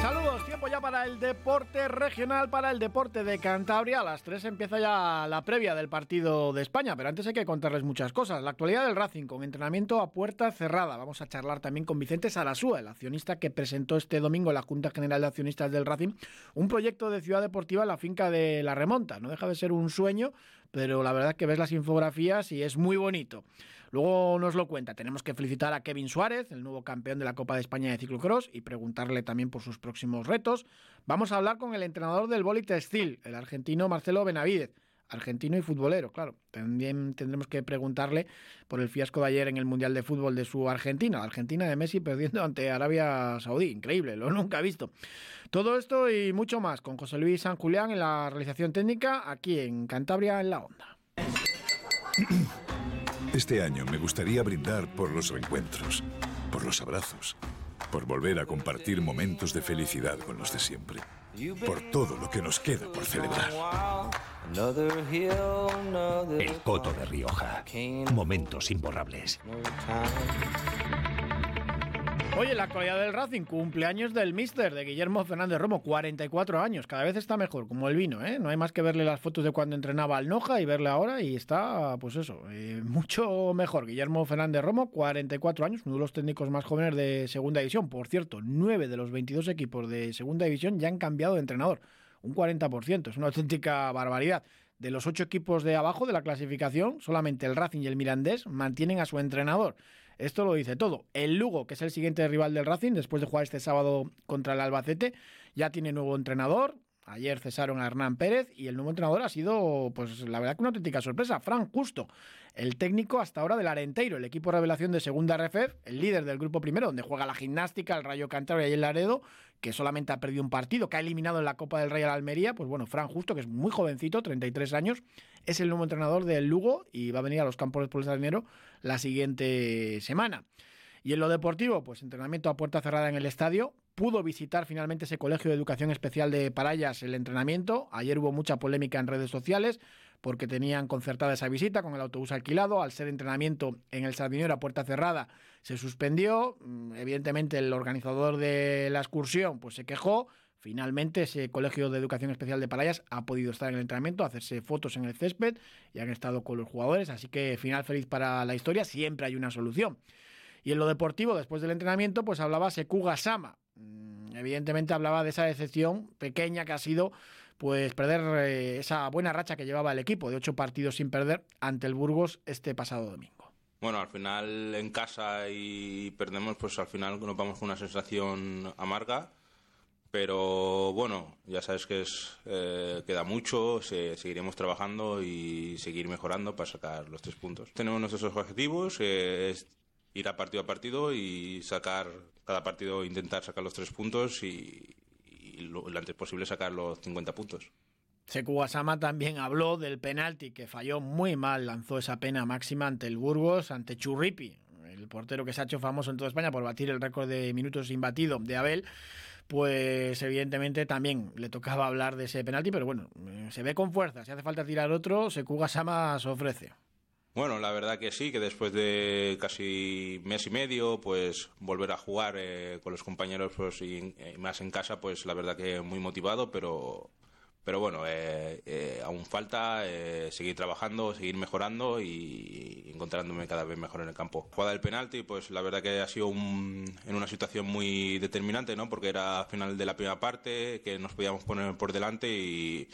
Saludos, tiempo ya para el deporte regional, para el deporte de Cantabria. A las 3 empieza ya la previa del partido de España, pero antes hay que contarles muchas cosas. La actualidad del Racing con entrenamiento a puerta cerrada. Vamos a charlar también con Vicente Sarasúa, el accionista que presentó este domingo la Junta General de Accionistas del Racing un proyecto de ciudad deportiva en la finca de La Remonta. No deja de ser un sueño, pero la verdad es que ves las infografías y es muy bonito. Luego nos lo cuenta. Tenemos que felicitar a Kevin Suárez, el nuevo campeón de la Copa de España de ciclocross, y preguntarle también por sus próximos retos. Vamos a hablar con el entrenador del Boli Textil, el argentino Marcelo Benavidez argentino y futbolero, claro. También tendremos que preguntarle por el fiasco de ayer en el Mundial de Fútbol de su Argentina, Argentina de Messi perdiendo ante Arabia Saudí, increíble, lo nunca he visto. Todo esto y mucho más con José Luis San Julián en la realización técnica aquí en Cantabria en la Onda. Este año me gustaría brindar por los reencuentros, por los abrazos, por volver a compartir momentos de felicidad con los de siempre, por todo lo que nos queda por celebrar. El Coto de Rioja. Momentos imborrables. Oye, la actualidad del Racing, cumpleaños del Mister, de Guillermo Fernández Romo, 44 años, cada vez está mejor, como el vino, ¿eh? No hay más que verle las fotos de cuando entrenaba al Noja y verle ahora y está, pues eso, eh, mucho mejor. Guillermo Fernández Romo, 44 años, uno de los técnicos más jóvenes de Segunda División. Por cierto, 9 de los 22 equipos de Segunda División ya han cambiado de entrenador, un 40%, es una auténtica barbaridad. De los ocho equipos de abajo de la clasificación, solamente el Racing y el Mirandés mantienen a su entrenador. Esto lo dice todo. El Lugo, que es el siguiente rival del Racing, después de jugar este sábado contra el Albacete, ya tiene nuevo entrenador. Ayer cesaron a Hernán Pérez y el nuevo entrenador ha sido, pues la verdad que una auténtica sorpresa. Fran Justo, el técnico hasta ahora del Arenteiro, el equipo revelación de segunda RFF, el líder del grupo primero, donde juega la gimnástica, el Rayo Cantabria y el Laredo, que solamente ha perdido un partido, que ha eliminado en la Copa del Rey a la Almería. Pues bueno, Fran Justo, que es muy jovencito, 33 años, es el nuevo entrenador del Lugo y va a venir a los campos de dinero la siguiente semana. Y en lo deportivo, pues entrenamiento a puerta cerrada en el estadio. Pudo visitar finalmente ese colegio de educación especial de Parayas el entrenamiento. Ayer hubo mucha polémica en redes sociales porque tenían concertada esa visita con el autobús alquilado. Al ser entrenamiento en el Sardinero a puerta cerrada se suspendió. Mm, evidentemente el organizador de la excursión pues se quejó. Finalmente, ese Colegio de Educación Especial de Parayas ha podido estar en el entrenamiento, hacerse fotos en el césped y han estado con los jugadores. Así que final feliz para la historia. Siempre hay una solución. Y en lo deportivo, después del entrenamiento, pues hablaba Sekuga Sama. Mm, evidentemente hablaba de esa decepción pequeña que ha sido pues perder eh, esa buena racha que llevaba el equipo de ocho partidos sin perder ante el Burgos este pasado domingo. Bueno, al final en casa y perdemos, pues al final nos vamos con una sensación amarga. Pero bueno, ya sabes que es, eh, queda mucho, seguiremos trabajando y seguir mejorando para sacar los tres puntos. Tenemos nuestros objetivos, ir a partido a partido y sacar cada partido, intentar sacar los tres puntos y, lo, antes posible sacar los 50 puntos. Seku Asama también habló del penalti que falló muy mal, lanzó esa pena máxima ante el Burgos, ante Churripi, el portero que se ha hecho famoso en toda España por batir el récord de minutos imbatido de Abel, pues evidentemente también le tocaba hablar de ese penalti, pero bueno, eh, se ve con fuerza, si hace falta tirar otro, Seku Gasama se ofrece. Bueno, la verdad que sí, que después de casi mes y medio, pues volver a jugar eh, con los compañeros pues, y, más en casa, pues la verdad que muy motivado, pero, pero bueno, eh, eh, aún falta seguir trabajando, seguir mejorando y encontrándome cada vez mejor en el campo. Jugada del penalti, pues la verdad que ha sido un, en una situación muy determinante, ¿no? Porque era final de la primera parte, que nos podíamos poner por delante y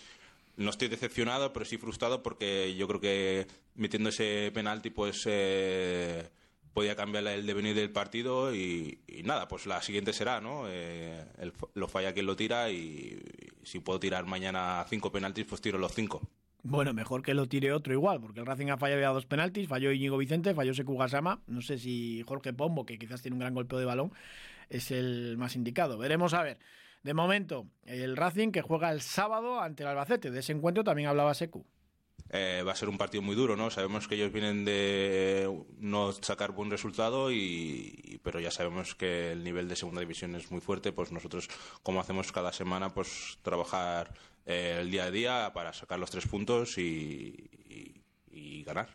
no estoy decepcionado, pero sí frustrado porque yo creo que metiendo ese penalti pues eh, podía cambiar el devenir del partido y, nada, pues la siguiente será, ¿no? Eh, lo falla quien lo tira y, si puedo tirar mañana cinco penaltis, pues tiro los cinco. Bueno, mejor que lo tire otro igual, porque el Racing ha fallado ya dos penaltis, falló Íñigo Vicente, falló Sekugasama, no sé si Jorge Pombo, que quizás tiene un gran golpeo de balón, es el más indicado. Veremos a ver. De momento, el Racing que juega el sábado ante el Albacete. De ese encuentro también hablaba Secu. Eh, va a ser un partido muy duro, ¿no? Sabemos que ellos vienen de no sacar buen resultado, y, pero ya sabemos que el nivel de segunda división es muy fuerte, pues nosotros, como hacemos cada semana, pues trabajar eh, el día a día para sacar los tres puntos y, ganar.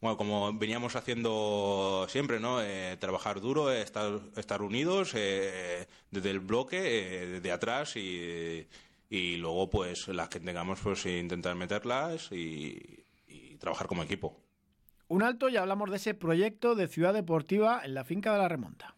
Bueno, como veníamos haciendo siempre, ¿no? Eh, trabajar duro, estar, estar unidos desde el bloque, desde atrás y y luego pues las que tengamos pues intentar meterlas y, trabajar como equipo. Un alto y hablamos de ese proyecto de ciudad deportiva en la finca de la remonta.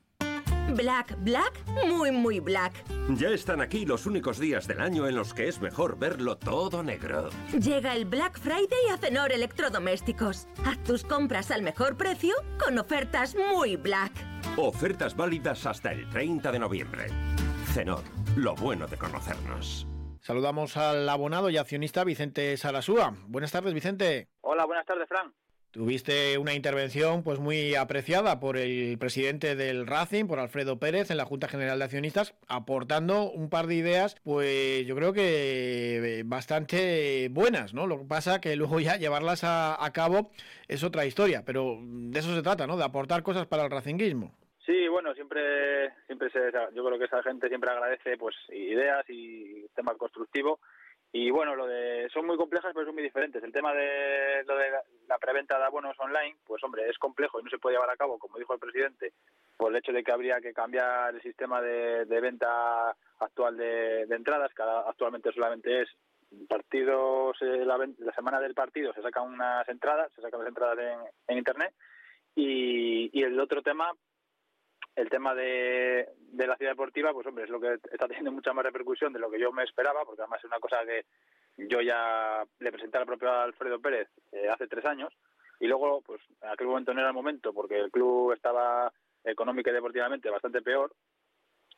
Black, black, muy, muy black. Ya están aquí los únicos días del año en los que es mejor verlo todo negro. Llega el Black Friday a Cenor Electrodomésticos. Haz tus compras al mejor precio con ofertas muy black. Ofertas válidas hasta el 30 de noviembre. Cenor, lo bueno de conocernos. Saludamos al abonado y accionista Vicente Sarasúa. Buenas tardes, Vicente. Hola, buenas tardes, Fran. Tuviste una intervención pues muy apreciada por el presidente del Racing, por Alfredo Pérez, en la Junta General de Accionistas, aportando un par de ideas, pues yo creo que bastante buenas, ¿no? Lo que pasa que luego ya llevarlas a, a cabo es otra historia, pero de eso se trata, ¿no? De aportar cosas para el racinguismo. Sí, bueno, siempre, siempre se, yo creo que esa gente siempre agradece pues ideas y tema constructivo. Y bueno, lo de son muy complejas, pero son muy diferentes. El tema de lo de la preventa de abonos online, pues hombre, es complejo y no se puede llevar a cabo, como dijo el presidente, por el hecho de que habría que cambiar el sistema de, venta actual de, entradas, que actualmente solamente es partidos, eh, la, la, semana del partido se sacan unas entradas, se sacan las entradas en, en internet. Y, y el otro tema, el tema de, de, la ciudad deportiva, pues hombre, es lo que está teniendo mucha más repercusión de lo que yo me esperaba, porque además es una cosa que yo ya le presenté al propio Alfredo Pérez eh, hace tres años, y luego, pues en aquel momento no era el momento, porque el club estaba económica y deportivamente bastante peor,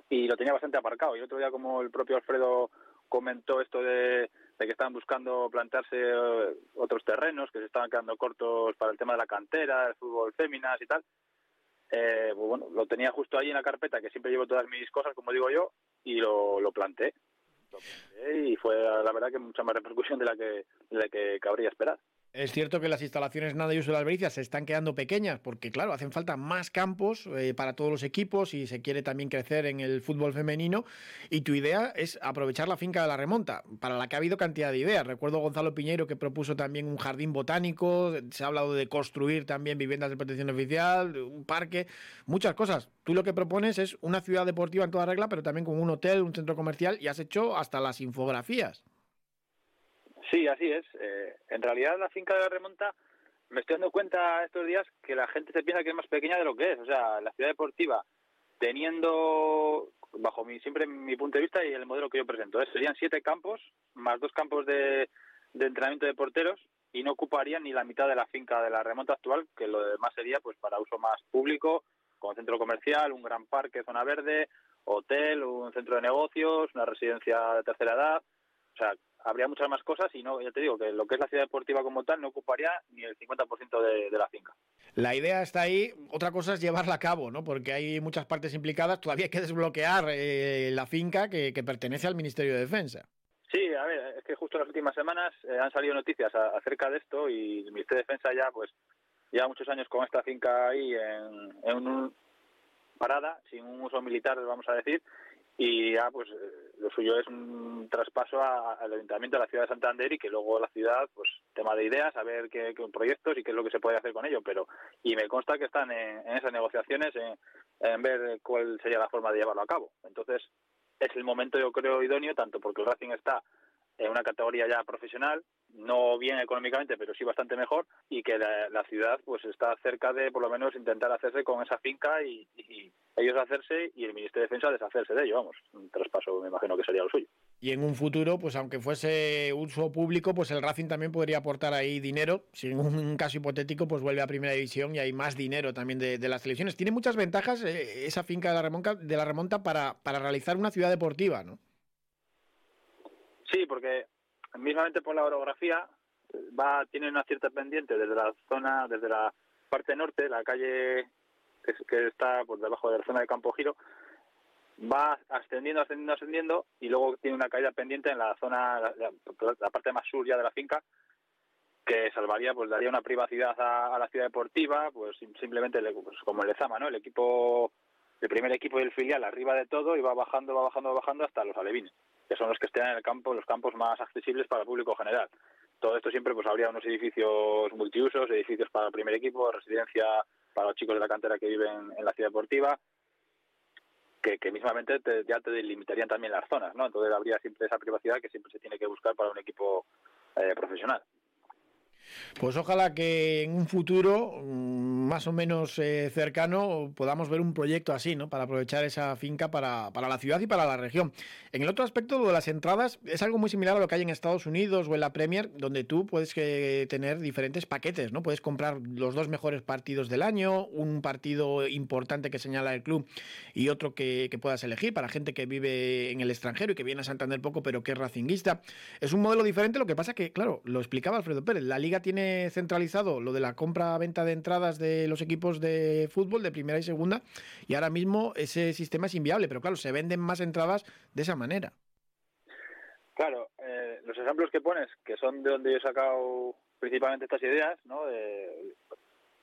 y lo tenía bastante aparcado. Y otro día, como el propio Alfredo comentó esto de, de que estaban buscando plantarse eh, otros terrenos, que se estaban quedando cortos para el tema de la cantera, el fútbol féminas y tal, eh, pues bueno, lo tenía justo ahí en la carpeta, que siempre llevo todas mis cosas, como digo yo, y lo, lo planté. Lo planté y fue la verdad que mucha más repercusión de la que, de la que cabría esperar. Es cierto que las instalaciones nada y uso de Albericia se están quedando pequeñas porque, claro, hacen falta más campos eh, para todos los equipos y se quiere también crecer en el fútbol femenino. Y tu idea es aprovechar la finca de la remonta, para la que ha habido cantidad de ideas. Recuerdo Gonzalo Piñeiro que propuso también un jardín botánico, se ha hablado de construir también viviendas de protección oficial, un parque, muchas cosas. Tú lo que propones es una ciudad deportiva en toda regla, pero también con un hotel, un centro comercial y has hecho hasta las infografías. Sí, así es. Eh, en realidad la finca de la remonta me estoy dando cuenta estos días que la gente se piensa que es más pequeña de lo que es. O sea, la ciudad deportiva, teniendo, bajo mi siempre mi punto de vista y el modelo que yo presento, serían siete campos más dos campos de, de entrenamiento de porteros y no ocuparían ni la mitad de la finca de la remonta actual, que lo demás sería pues para uso más público, con centro comercial, un gran parque, zona verde, hotel, un centro de negocios, una residencia de tercera edad. O sea, habría muchas más cosas y no, ya te digo que lo que es la ciudad deportiva como tal no ocuparía ni el 50% de, de la finca. La idea está ahí, otra cosa es llevarla a cabo, ¿no? Porque hay muchas partes implicadas, todavía hay que desbloquear eh, la finca que, pertenece al Ministerio de Defensa. Sí, a ver, es que justo en las últimas semanas eh, han salido noticias acerca de esto y el Ministerio de Defensa ya, pues, lleva muchos años con esta finca ahí en, en un, parada, sin un uso militar, vamos a decir, y ya pues eh, lo suyo es un traspaso al ayuntamiento de la ciudad de Santander y que luego la ciudad pues tema de ideas a ver qué, proyectos y qué es lo que se puede hacer con ello. Pero y me consta que están en, esas negociaciones en, ver cuál sería la forma de llevarlo a cabo. Entonces es el momento yo creo idóneo tanto porque el Racing está en una categoría ya profesional no bien económicamente, pero sí bastante mejor, y que la, ciudad pues está cerca de por lo menos intentar hacerse con esa finca y, ellos hacerse y el Ministerio de Defensa deshacerse de ello, vamos, un traspaso me imagino que sería lo suyo. Y en un futuro, pues aunque fuese uso público, pues el Racing también podría aportar ahí dinero. Si en un caso hipotético, pues vuelve a primera división y hay más dinero también de, las selecciones. Tiene muchas ventajas eh, esa finca de la remonta, de la remonta para, para realizar una ciudad deportiva, ¿no? Sí, porque mismamente por la orografía va tiene una cierta pendiente desde la zona, desde la parte norte, la calle que, está por debajo de la zona de Campo Giro, va ascendiendo, ascendiendo, ascendiendo y luego tiene una caída pendiente en la zona, la, parte más sur ya de la finca, que salvaría, pues daría una privacidad a, la ciudad deportiva, pues simplemente pues, como el Lezama, ¿no? El equipo, el primer equipo del filial arriba de todo y va bajando, va bajando, va bajando hasta los alevines, que son los que estén en el campo, los campos más accesibles para el público general. Todo esto siempre pues habría unos edificios multiusos, edificios para el primer equipo, residencia para los chicos de la cantera que viven en la ciudad deportiva, que, que mismamente ya te delimitarían también las zonas, ¿no? Entonces habría siempre esa privacidad que siempre se tiene que buscar para un equipo eh, profesional. Pues ojalá que en un futuro mm, más o menos eh, cercano podamos ver un proyecto así, ¿no? Para aprovechar esa finca para, para, la ciudad y para la región. En el otro aspecto, lo de las entradas, es algo muy similar a lo que hay en Estados Unidos o en la Premier, donde tú puedes que, tener diferentes paquetes, ¿no? Puedes comprar los dos mejores partidos del año, un partido importante que señala el club y otro que, que puedas elegir para gente que vive en el extranjero y que viene a Santander poco, pero que es racinguista. Es un modelo diferente, lo que pasa que, claro, lo explicaba Alfredo Pérez, la liga tiene centralizado lo de la compra-venta de entradas de los equipos de fútbol de primera y segunda y ahora mismo ese sistema es inviable, pero claro, se venden más entradas de esa manera. Claro, eh, los ejemplos que pones, que son de donde yo he sacado principalmente estas ideas, ¿no?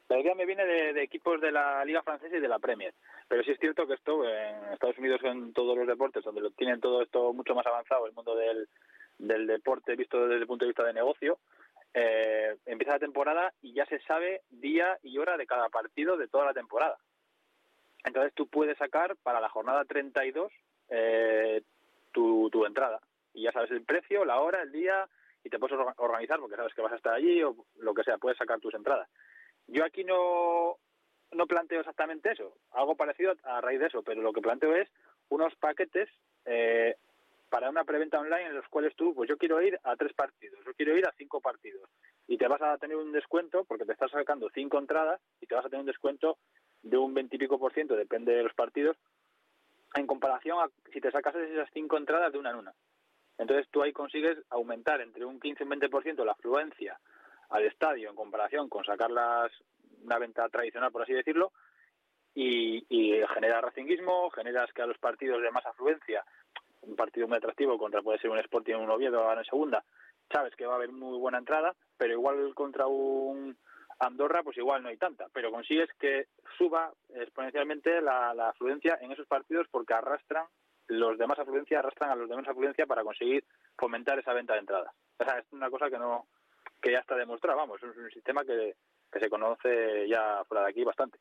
la idea me viene de, equipos de la Liga Francesa y de la Premier. Pero sí es cierto que esto en Estados Unidos en todos los deportes, donde lo tienen todo esto mucho más avanzado, el mundo del, del deporte visto desde el punto de vista de negocio, eh, empieza la temporada y ya se sabe día y hora de cada partido de toda la temporada. Entonces tú puedes sacar para la jornada 32 eh, tu, tu entrada y ya sabes el precio, la hora, el día y te puedes organizar porque sabes que vas a estar allí o lo que sea, puedes sacar tus entradas. Yo aquí no, no planteo exactamente eso, algo parecido a raíz de eso, pero lo que planteo es unos paquetes eh, para una preventa online en los cuales tú, pues yo quiero ir a tres partidos, quiero ir a cinco partidos y te vas a tener un descuento porque te estás sacando cinco entradas y te vas a tener un descuento de un veintipico por ciento, depende de los partidos, en comparación a si te sacas esas cinco entradas de una en una. Entonces tú ahí consigues aumentar entre un 15 y un 20% la afluencia al estadio en comparación con sacarlas una venta tradicional, por así decirlo, y, y genera racinguismo, generas que a los partidos de más afluencia un partido muy atractivo contra puede ser un Sporting un Oviedo en segunda, sabes que va a haber muy buena entrada, pero igual contra un Andorra pues igual no hay tanta, pero consigues que suba exponencialmente la, afluencia en esos partidos porque arrastran los demás afluencia arrastran a los demás afluencia para conseguir fomentar esa venta de entradas. O sea, es una cosa que no que ya está demostrada, vamos, es un sistema que, que se conoce ya fuera de aquí bastante.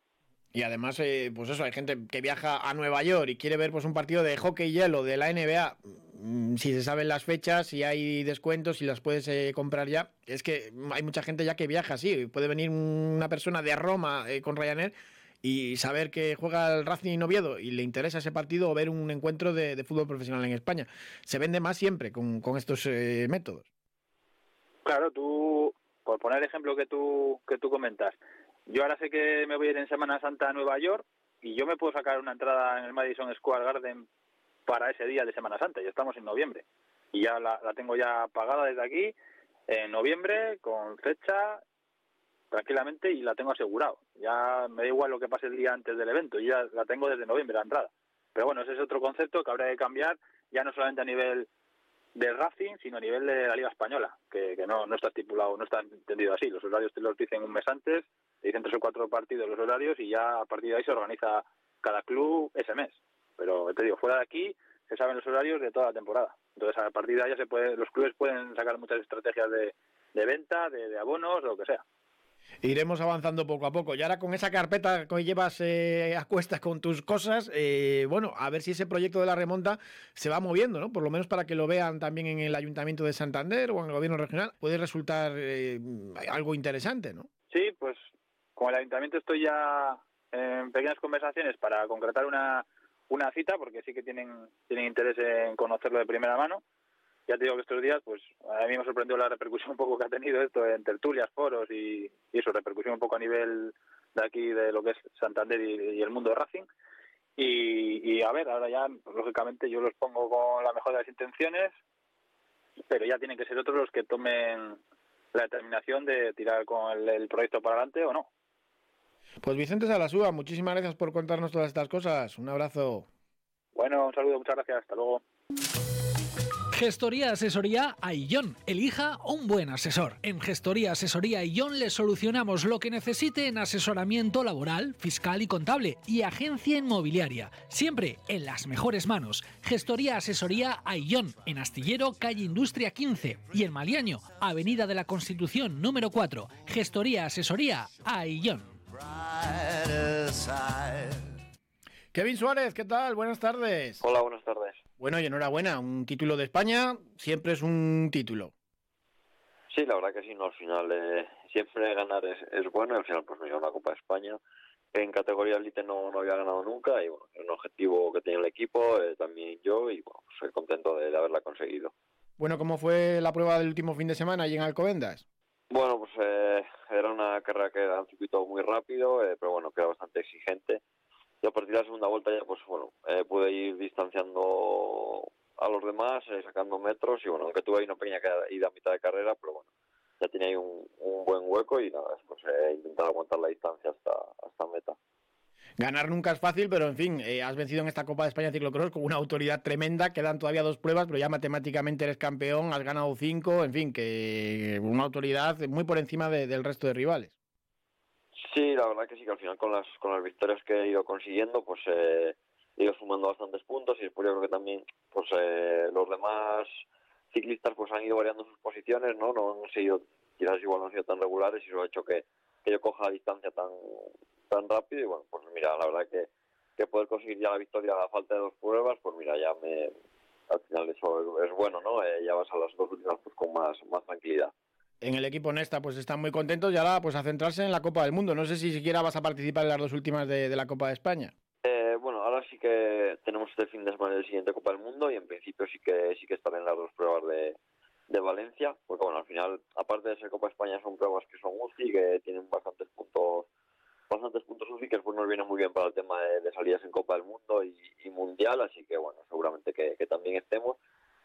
Y además, eh, pues eso, hay gente que viaja a Nueva York y quiere ver pues un partido de hockey hielo de la NBA. Mm, si se saben las fechas, si hay descuentos, si las puedes eh, comprar ya. Es que hay mucha gente ya que viaja así. Puede venir una persona de Roma eh, con Ryanair y saber que juega el Racing Oviedo y le interesa ese partido o ver un encuentro de, fútbol profesional en España. Se vende más siempre con, estos métodos. Claro, tú, por poner el ejemplo que tú, que tú comentas, yo ahora sé que me voy a ir en Semana Santa a Nueva York y yo me puedo sacar una entrada en el Madison Square Garden para ese día de Semana Santa. Ya estamos en noviembre y ya la, tengo ya pagada desde aquí en noviembre con fecha tranquilamente y la tengo asegurado. Ya me da igual lo que pase el día antes del evento, yo ya la tengo desde noviembre la entrada. Pero bueno, ese es otro concepto que habrá que cambiar ya no solamente a nivel de Racing, sino a nivel de la Liga Española, que, que no, no está estipulado, no está entendido así. Los horarios te los dicen un mes antes dicen tres o cuatro partidos los horarios y ya a partir de ahí se organiza cada club ese mes. Pero te digo, fuera de aquí se saben los horarios de toda la temporada. Entonces a partir de ahí ya se puede, los clubes pueden sacar muchas estrategias de, de venta, de, de abonos, lo que sea. Iremos avanzando poco a poco. Y ahora con esa carpeta que llevas eh, a cuestas con tus cosas, eh, bueno, a ver si ese proyecto de la remonta se va moviendo, ¿no? Por lo menos para que lo vean también en el Ayuntamiento de Santander o en el Gobierno Regional, puede resultar eh, algo interesante, ¿no? Sí, pues con el ayuntamiento estoy ya en pequeñas conversaciones para concretar una, una cita, porque sí que tienen, tienen interés en conocerlo de primera mano. Ya te digo que estos días, pues a mí me ha sorprendido la repercusión un poco que ha tenido esto en tertulias, foros y, eso, repercusión un poco a nivel de aquí, de lo que es Santander y, el mundo de Racing. Y, a ver, ahora ya, pues, lógicamente, yo los pongo con la mejor de las intenciones, pero ya tienen que ser otros los que tomen la determinación de tirar con el proyecto para adelante o no. Pues Vicente Salasúa, muchísimas gracias por contarnos todas estas cosas. Un abrazo. Bueno, un saludo, muchas gracias, hasta luego. Gestoría Asesoría Aillón. Elija un buen asesor. En Gestoría Asesoría Aillón le solucionamos lo que necesite en asesoramiento laboral, fiscal y contable y agencia inmobiliaria. Siempre en las mejores manos. Gestoría Asesoría Aillón. En Astillero, calle Industria 15. Y en Maliaño, Avenida de la Constitución número 4. Gestoría Asesoría Aillón. Kevin Suárez, ¿qué tal? Buenas tardes. Hola, buenas tardes. Bueno, y enhorabuena, un título de España siempre es un título. Sí, la verdad que sí, no, al final eh, siempre ganar es, es bueno y al final pues me dio una Copa de España. En categoría elite no, no había ganado nunca y bueno, es un objetivo que tenía el equipo, eh, también yo y bueno, soy contento de, de, haberla conseguido. Bueno, ¿cómo fue la prueba del último fin de semana allí en Alcobendas? Bueno, pues eh, era una carrera que era un circuito muy rápido, eh, pero bueno, que era bastante exigente. Y a partir de la segunda vuelta ya pues bueno eh, pude ir distanciando a los demás eh, sacando metros. Y bueno aunque tuve ahí una pequeña ida a mitad de carrera pero bueno ya tenía ahí un, un buen hueco y nada pues eh, intentar aguantar la distancia hasta hasta meta Ganar nunca es fácil, pero en fin, eh, has vencido en esta Copa de España Ciclocross con una autoridad tremenda. Quedan todavía dos pruebas, pero ya matemáticamente eres campeón, has ganado cinco, en fin, que una autoridad muy por encima de, del resto de rivales. Sí, la verdad que sí, que al final con las, con las victorias que he ido consiguiendo, pues eh, he ido sumando bastantes puntos y después yo creo que también pues eh, los demás ciclistas pues han ido variando sus posiciones, ¿no? No han sido, quizás igual no han sido tan regulares y eso ha hecho que, que yo coja la distancia tan, tan rápido y bueno, pues mira, la verdad que, que poder conseguir ya la victoria a falta de dos pruebas, pues mira, ya me, al final eso es, es bueno, ¿no? Eh, ya vas a las dos últimas pues con más, más tranquilidad en el equipo Nesta pues están muy contentos y ahora pues a centrarse en la Copa del Mundo. No sé si siquiera vas a participar en las dos últimas de, de la Copa de España. Eh, bueno, ahora sí que tenemos este fin de semana el siguiente Copa del Mundo y en principio sí que sí que estaré en las dos pruebas de, de Valencia, porque bueno, al final, aparte de ser Copa de España, son pruebas que son UCI, que tienen bastantes puntos bastantes puntos UCI, que nos viene muy bien para el tema de, de salidas en Copa del Mundo y, Mundial, así que bueno, seguramente que, también estemos.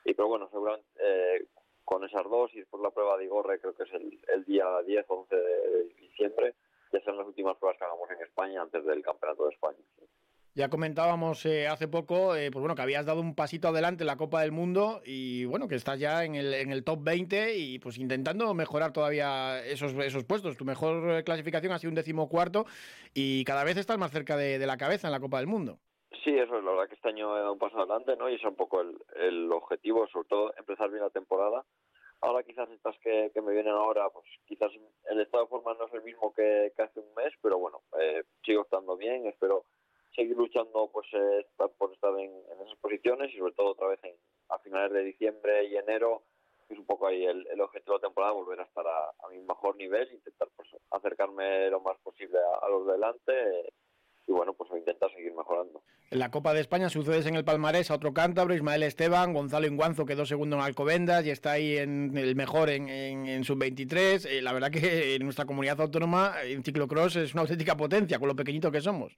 Y pero bueno, seguramente eh, con esas dos y después la prueba de Igorre creo que es el, el día 10 o 11 de diciembre, ya son las últimas pruebas que hagamos en España antes del Campeonato de España. Sí. Ya comentábamos eh, hace poco, eh, pues bueno, que habías dado un pasito adelante en la Copa del Mundo y bueno, que estás ya en el, en el top 20 y pues intentando mejorar todavía esos, esos puestos. Tu mejor clasificación ha sido un decimocuarto y cada vez estás más cerca de, de la cabeza en la Copa del Mundo. Sí, eso es, la verdad que este año he dado un paso adelante, ¿no? Y es un poco el, el objetivo, sobre todo empezar bien la temporada. Ahora quizás estas que, que me vienen ahora, pues quizás el estado de forma no es el mismo que, que hace un mes, pero bueno, eh, sigo estando bien, espero seguir luchando pues eh, por estar en, esas posiciones y sobre todo otra vez en, a finales de diciembre y enero, es un poco ahí el, el objetivo de la temporada, volver a estar a, a mi mejor nivel, intentar pues acercarme lo más posible a, los de delante. Eh, y bueno, pues intentar seguir mejorando. En la Copa de España sucedes en el palmarés a otro cántabro, Ismael Esteban, Gonzalo Inguanzo quedó segundo en Alcobendas y está ahí en el mejor en, en, en sub-23. Eh, la verdad que en nuestra comunidad autónoma en ciclocross es una auténtica potencia con lo pequeñito que somos.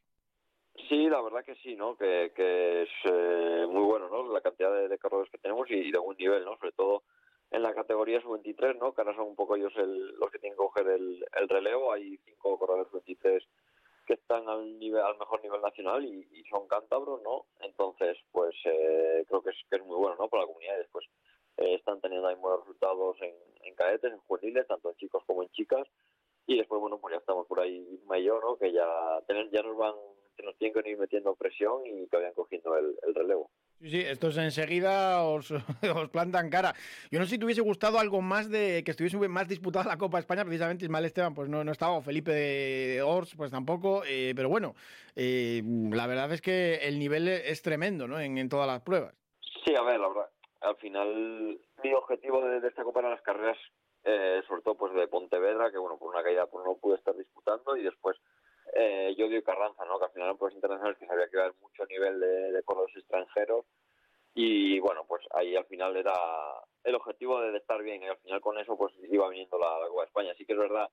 Sí, la verdad que sí, ¿no? Que, que es eh, muy bueno, ¿no? La cantidad de, corredores que tenemos y, de buen nivel, ¿no? Sobre todo en la categoría sub-23, ¿no? Que ahora son un poco ellos el, los que tienen que coger el, el relevo. Hay cinco corredores sub-23 que están al nivel al mejor nivel nacional y, y son cántabros no entonces pues eh, creo que es, que es muy bueno no para la comunidad y después eh, están teniendo ahí buenos resultados en, en cadetes en juveniles tanto en chicos como en chicas y después bueno pues ya estamos por ahí mayor no que ya tener, ya nos van que nos tienen que ir metiendo presión y que vayan cogiendo el, el relevo Sí, sí, estos enseguida os, os, plantan cara. Yo no sé si te hubiese gustado algo más de que estuviese más disputada la Copa de España, precisamente Ismael Esteban pues no, no estaba, o Felipe de Ors pues tampoco, eh, pero bueno, eh, la verdad es que el nivel es tremendo ¿no? en, en, todas las pruebas. Sí, a ver, la verdad, al final mi objetivo de, de esta Copa eran las carreras, eh, sobre todo pues de Pontevedra, que bueno, por una caída pues no pude estar disputando y después eh, yo y Carranza, ¿no? que al final eran pruebas internacionales que sabía que iba a haber mucho nivel de, de corredores extranjeros y bueno, pues ahí al final era el objetivo de estar bien y al final con eso pues iba viniendo la, la Copa de España. Así que es verdad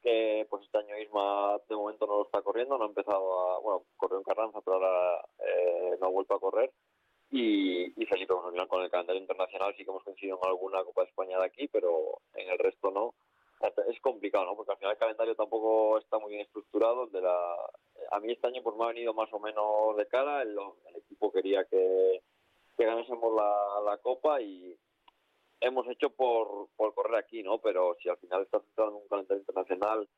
que pues este año Isma de momento no lo está corriendo, no ha empezado a, bueno, corrió en Carranza, pero ahora eh, no ha vuelto a correr. Y, y Felipe, bueno, con el calendario internacional sí que hemos coincidido en alguna Copa de España de aquí, pero en el resto no. Es complicado, ¿no? Porque al final el calendario tampoco está muy bien estructurado. De la, a mí este año pues me ha venido más o menos de cara. El, el equipo quería que, ganásemos la, la Copa y hemos hecho por, por correr aquí, ¿no? Pero si al final está centrado en un calendario internacional,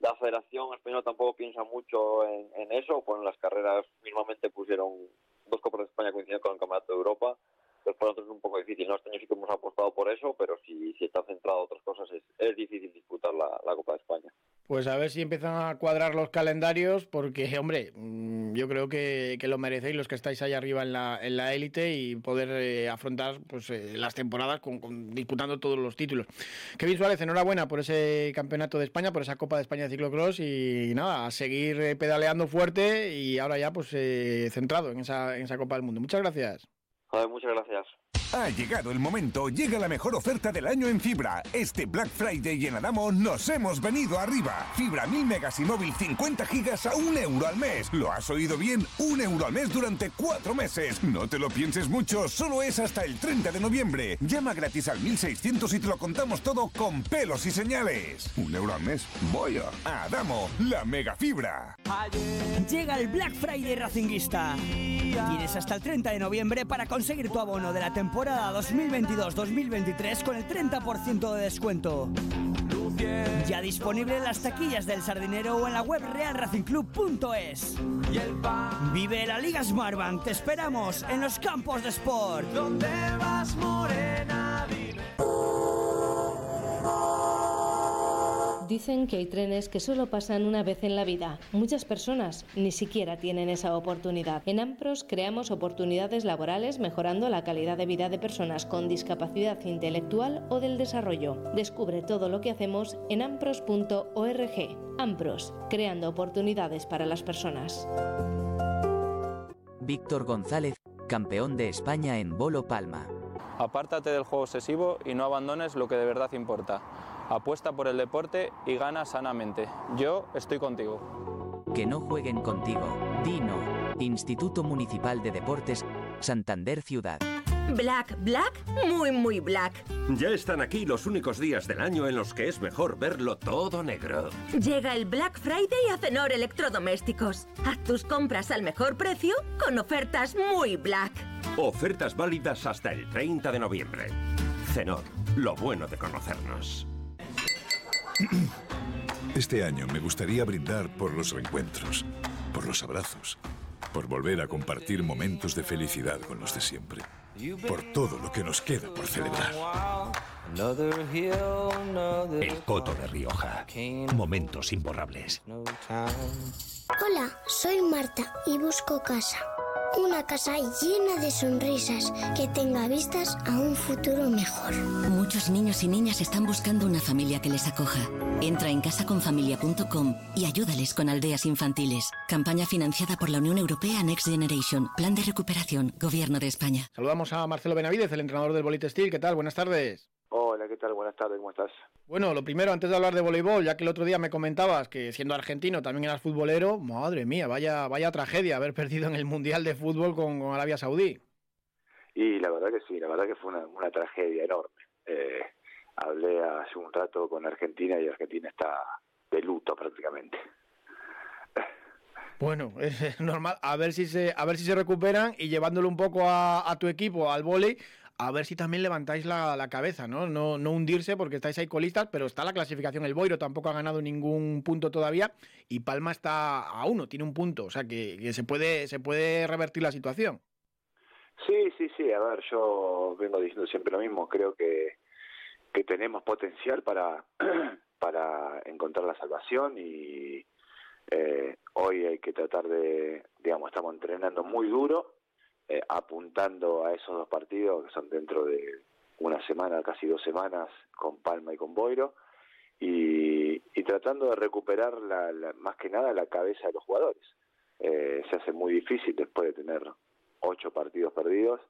la Federación Española tampoco piensa mucho en, en eso. Pues en las carreras mismamente pusieron dos Copas de España coincidiendo con el Campeonato de Europa pues para nosotros es un poco difícil. ¿no? Este año sí que hemos apostado por eso, pero si, está centrado en otras cosas es, difícil disputar la, Copa de España. Pues a ver si empiezan a cuadrar los calendarios, porque, hombre, mm, yo creo que, lo merecéis los que estáis ahí arriba en la élite y poder eh, afrontar pues eh, las temporadas con, disputando todos los títulos. Kevin Suárez, enhorabuena por ese campeonato de España, por esa Copa de España de ciclocross y, nada, a seguir eh, pedaleando fuerte y ahora ya pues eh, centrado en esa Copa del Mundo. Muchas gracias. Muchas gracias. Ha llegado el momento, llega la mejor oferta del año en fibra. Este Black Friday en Adamo nos hemos venido arriba. Fibra 1000 megas y móvil 50 gigas a un euro al mes. ¿Lo has oído bien? Un euro al mes durante cuatro meses. No te lo pienses mucho, solo es hasta el 30 de noviembre. Llama gratis al 1600 y te lo contamos todo con pelos y señales. Un euro al mes. Voy a Adamo, la mega fibra. Llega el Black Friday Racinguista. Tienes hasta el 30 de noviembre para conseguir tu abono de la temporada 2022-2023 con el 30% de descuento. Ya disponible en las taquillas del Sardinero o en la web realracingclub.es. Vive la Liga Smartbank, te esperamos en los campos de sport. ¿Dónde vas, morena? Dicen que hay trenes que solo pasan una vez en la vida. Muchas personas ni siquiera tienen esa oportunidad. En Ampros creamos oportunidades laborales mejorando la calidad de vida de personas con discapacidad intelectual o del desarrollo. Descubre todo lo que hacemos en ampros.org. Ampros, creando oportunidades para las personas. Víctor González, campeón de España en Bolo Palma. Apártate del juego obsesivo y no abandones lo que de verdad importa. Apuesta por el deporte y gana sanamente. Yo estoy contigo. Que no jueguen contigo. Dino. Instituto Municipal de Deportes, Santander Ciudad. Black, black, muy, muy black. Ya están aquí los únicos días del año en los que es mejor verlo todo negro. Llega el Black Friday a Cenor Electrodomésticos. Haz tus compras al mejor precio con ofertas muy black. Ofertas válidas hasta el 30 de noviembre. Cenor, lo bueno de conocernos. Este año me gustaría brindar por los reencuentros, por los abrazos, por volver a compartir momentos de felicidad con los de siempre, por todo lo que nos queda por celebrar. El Coto de Rioja. Momentos imborrables. Hola, soy Marta y busco casa. Una casa llena de sonrisas que tenga vistas a un futuro mejor. Muchos niños y niñas están buscando una familia que les acoja. Entra en casaconfamilia.com y ayúdales con aldeas infantiles. Campaña financiada por la Unión Europea Next Generation. Plan de recuperación. Gobierno de España. Saludamos a Marcelo Benavides, el entrenador del Bolite Steel. ¿Qué tal? Buenas tardes. Hola, ¿qué tal? Buenas tardes, ¿cómo estás? Bueno, lo primero, antes de hablar de voleibol, ya que el otro día me comentabas que siendo argentino también eras futbolero, madre mía, vaya, vaya tragedia haber perdido en el Mundial de Fútbol con, con Arabia Saudí. Y la verdad que sí, la verdad que fue una, una tragedia enorme. Eh, hablé hace un rato con Argentina y Argentina está de luto prácticamente. Bueno, es normal, a ver si se, a ver si se recuperan y llevándolo un poco a, a tu equipo, al volei, a ver si también levantáis la, la, cabeza, ¿no? ¿no? No hundirse porque estáis ahí colistas, pero está la clasificación. El Boiro tampoco ha ganado ningún punto todavía y Palma está a uno, tiene un punto. O sea que, se puede se puede revertir la situación. Sí, sí, sí. A ver, yo vengo diciendo siempre lo mismo. Creo que, que tenemos potencial para, para encontrar la salvación y eh, hoy hay que tratar de, digamos, estamos entrenando muy duro eh, apuntando a esos dos partidos que son dentro de una semana, casi dos semanas, con Palma y con Boiro, y, y tratando de recuperar la, más que nada la cabeza de los jugadores. Eh, se hace muy difícil después de tener ocho partidos perdidos,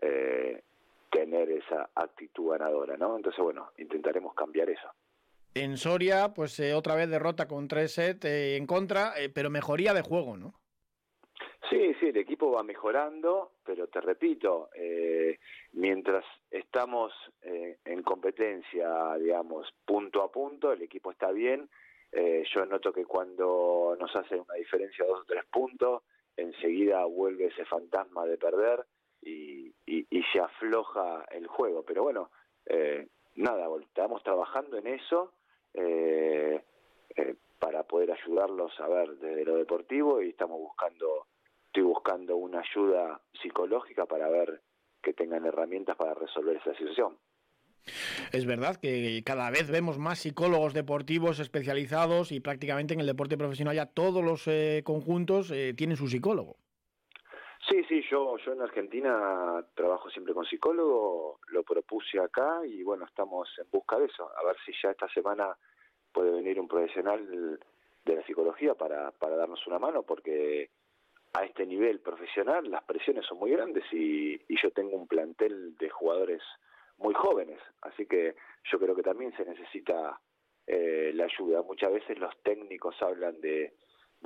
eh, tener esa actitud ganadora, ¿no? Entonces, bueno, intentaremos cambiar eso. En Soria, pues otra vez derrota con tres set eh, en contra, pero mejoría de juego, ¿no? Sí, sí, el equipo va mejorando, pero te repito, eh, mientras estamos eh, en competencia, digamos, punto a punto, el equipo está bien. Eh, yo noto que cuando nos hace una diferencia de dos o tres puntos, enseguida vuelve ese fantasma de perder y, y se afloja el juego. Pero bueno, nada, estamos trabajando en eso para poder ayudarlos a ver desde lo deportivo y estamos buscando buscando una ayuda psicológica para ver que tengan herramientas para resolver esa situación. Es verdad que cada vez vemos más psicólogos deportivos especializados y prácticamente en el deporte profesional ya todos los eh, conjuntos eh, tienen su psicólogo. Sí, sí, yo, yo en Argentina trabajo siempre con psicólogo, lo propuse acá y bueno, estamos en busca de eso, a ver si ya esta semana puede venir un profesional de la psicología para, para darnos una mano, porque a este nivel profesional las presiones son muy grandes y, yo tengo un plantel de jugadores muy jóvenes, así que yo creo que también se necesita eh, la ayuda. Muchas veces los técnicos hablan de,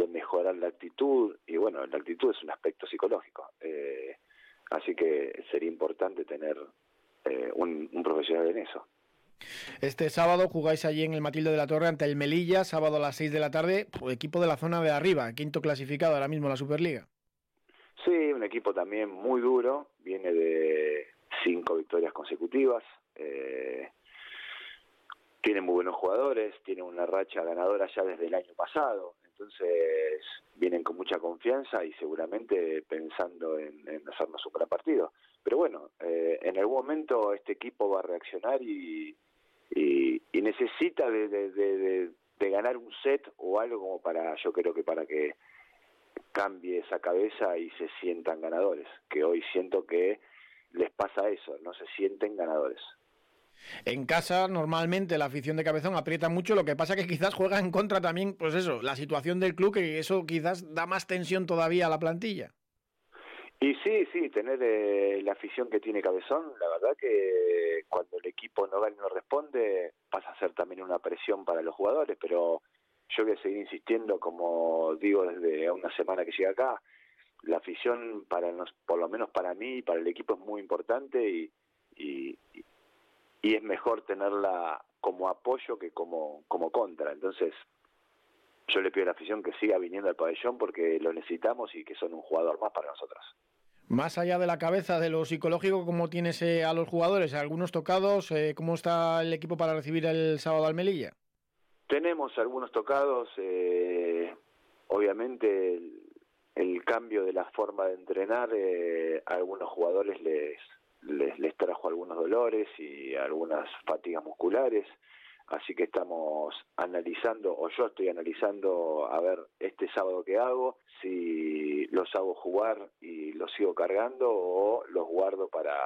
mejorar la actitud y bueno, la actitud es un aspecto psicológico, eh, así que sería importante tener eh, un, un profesional en eso. Este sábado jugáis allí en el Matilde de la Torre ante el Melilla, sábado a las 6 de la tarde, pues, equipo de la zona de arriba, quinto clasificado ahora mismo en la Superliga. Sí, un equipo también muy duro, viene de cinco victorias consecutivas, eh, tiene muy buenos jugadores, tiene una racha ganadora ya desde el año pasado, entonces vienen con mucha confianza y seguramente pensando en, hacernos un gran partido. Pero bueno, eh, en algún momento este equipo va a reaccionar y, y, necesita de, de, de, ganar un set o algo como para, yo creo que para que cambie esa cabeza y se sientan ganadores, que hoy siento que les pasa eso, no se sienten ganadores. En casa normalmente la afición de Cabezón aprieta mucho, lo que pasa que quizás juega en contra también, pues eso, la situación del club, que eso quizás da más tensión todavía a la plantilla. Y sí, sí, tener eh, la afición que tiene Cabezón, la verdad que cuando el equipo no gana y no responde, pasa a ser también una presión para los jugadores, pero yo voy a seguir insistiendo, como digo desde una semana que llega acá, la afición, para nos, por lo menos para mí y para el equipo, es muy importante y, y, y es mejor tenerla como apoyo que como, como contra. Entonces, yo le pido a la afición que siga viniendo al pabellón porque lo necesitamos y que son un jugador más para nosotros. Más allá de la cabeza de lo psicológico, ¿cómo tienes eh, a los jugadores? ¿Algunos tocados? Eh, ¿Cómo está el equipo para recibir el sábado al Melilla? Tenemos algunos tocados. Eh, obviamente el, cambio de la forma de entrenar a algunos jugadores les, les, les trajo algunos dolores y algunas fatigas musculares así que estamos analizando, o yo estoy analizando, a ver este sábado qué hago, si los hago jugar y los sigo cargando o los guardo para,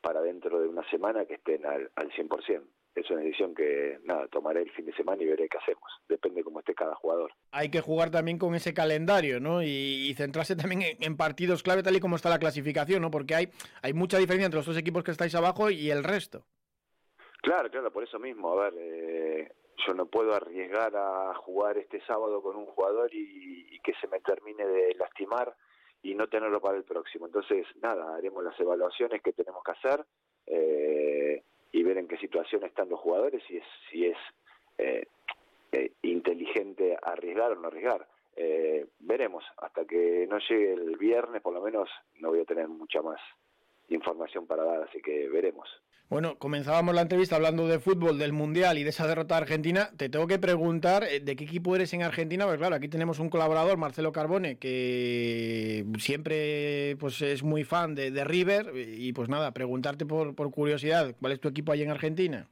para dentro de una semana que estén al, al 100%. Es una decisión que, nada, tomaré el fin de semana y veré qué hacemos. Depende cómo esté cada jugador. Hay que jugar también con ese calendario, ¿no? Y, centrarse también en, partidos clave tal y como está la clasificación, ¿no? Porque hay, hay mucha diferencia entre los dos equipos que estáis abajo y el resto. Claro, claro, por eso mismo. A ver, eh, yo no puedo arriesgar a jugar este sábado con un jugador y, que se me termine de lastimar y no tenerlo para el próximo. Entonces, nada, haremos las evaluaciones que tenemos que hacer eh, y ver en qué situación están los jugadores, si es, si es eh, inteligente arriesgar o no arriesgar. veremos, hasta que no llegue el viernes, por lo menos, no voy a tener mucha más información para dar, así que veremos. Bueno, comenzábamos la entrevista hablando de fútbol, del Mundial y de esa derrota Argentina. Te tengo que preguntar eh, de qué equipo eres en Argentina, porque claro, aquí tenemos un colaborador, Marcelo Carbone, que siempre pues es muy fan de, River y pues nada, preguntarte por, por curiosidad, ¿cuál es tu equipo ahí en Argentina?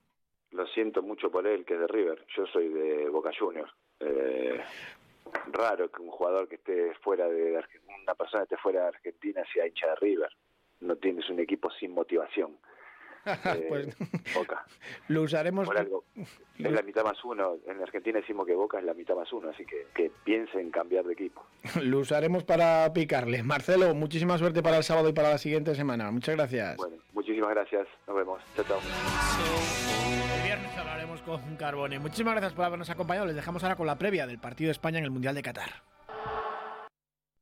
Lo siento mucho por él, que es de River. Yo soy de Boca Juniors. Eh, raro que un jugador que esté fuera de una persona que esté fuera de Argentina sea hincha de River. No tienes un equipo sin motivación. pues, eh, Boca. Lo usaremos. es la mitad más uno. En Argentina decimos que Boca es la mitad más uno, así que, que piensen en cambiar de equipo. Lo usaremos para picarle. Marcelo, muchísima suerte para el sábado y para la siguiente semana. Muchas gracias. Bueno, muchísimas gracias. Nos vemos. Chao, chao. El viernes hablaremos con Carbone. Muchísimas gracias por habernos acompañado. Les dejamos ahora con la previa del partido de España en el Mundial de Qatar.